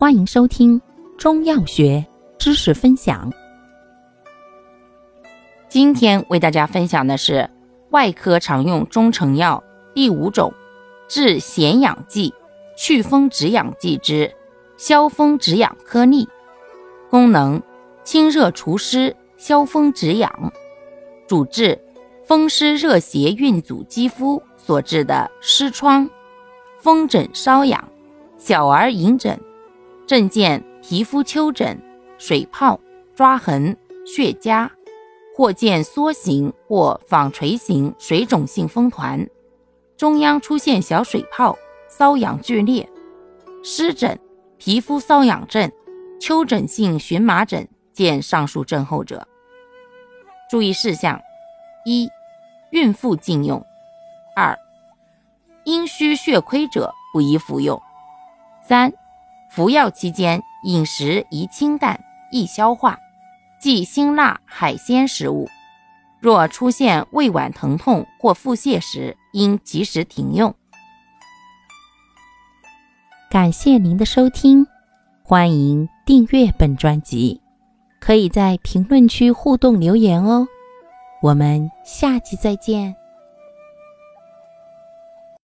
欢迎收听中药学知识分享。今天为大家分享的是外科常用中成药第五种治癣痒剂、祛风止痒剂之消风止痒颗粒。功能：清热除湿、消风止痒。主治风湿热邪蕴阻肌肤所致的湿疮、风疹、瘙痒、小儿隐疹。症见皮肤丘疹、水泡、抓痕、血痂，或见梭形或纺锤形水肿性风团，中央出现小水泡，瘙痒剧烈；湿疹、皮肤瘙痒症、丘疹性荨麻疹，见上述症候者。注意事项：一、孕妇禁用；二、阴虚血亏者不宜服用；三。服药期间，饮食宜清淡，易消化，忌辛辣海鲜食物。若出现胃脘疼痛或腹泻时，应及时停用。感谢您的收听，欢迎订阅本专辑，可以在评论区互动留言哦。我们下期再见。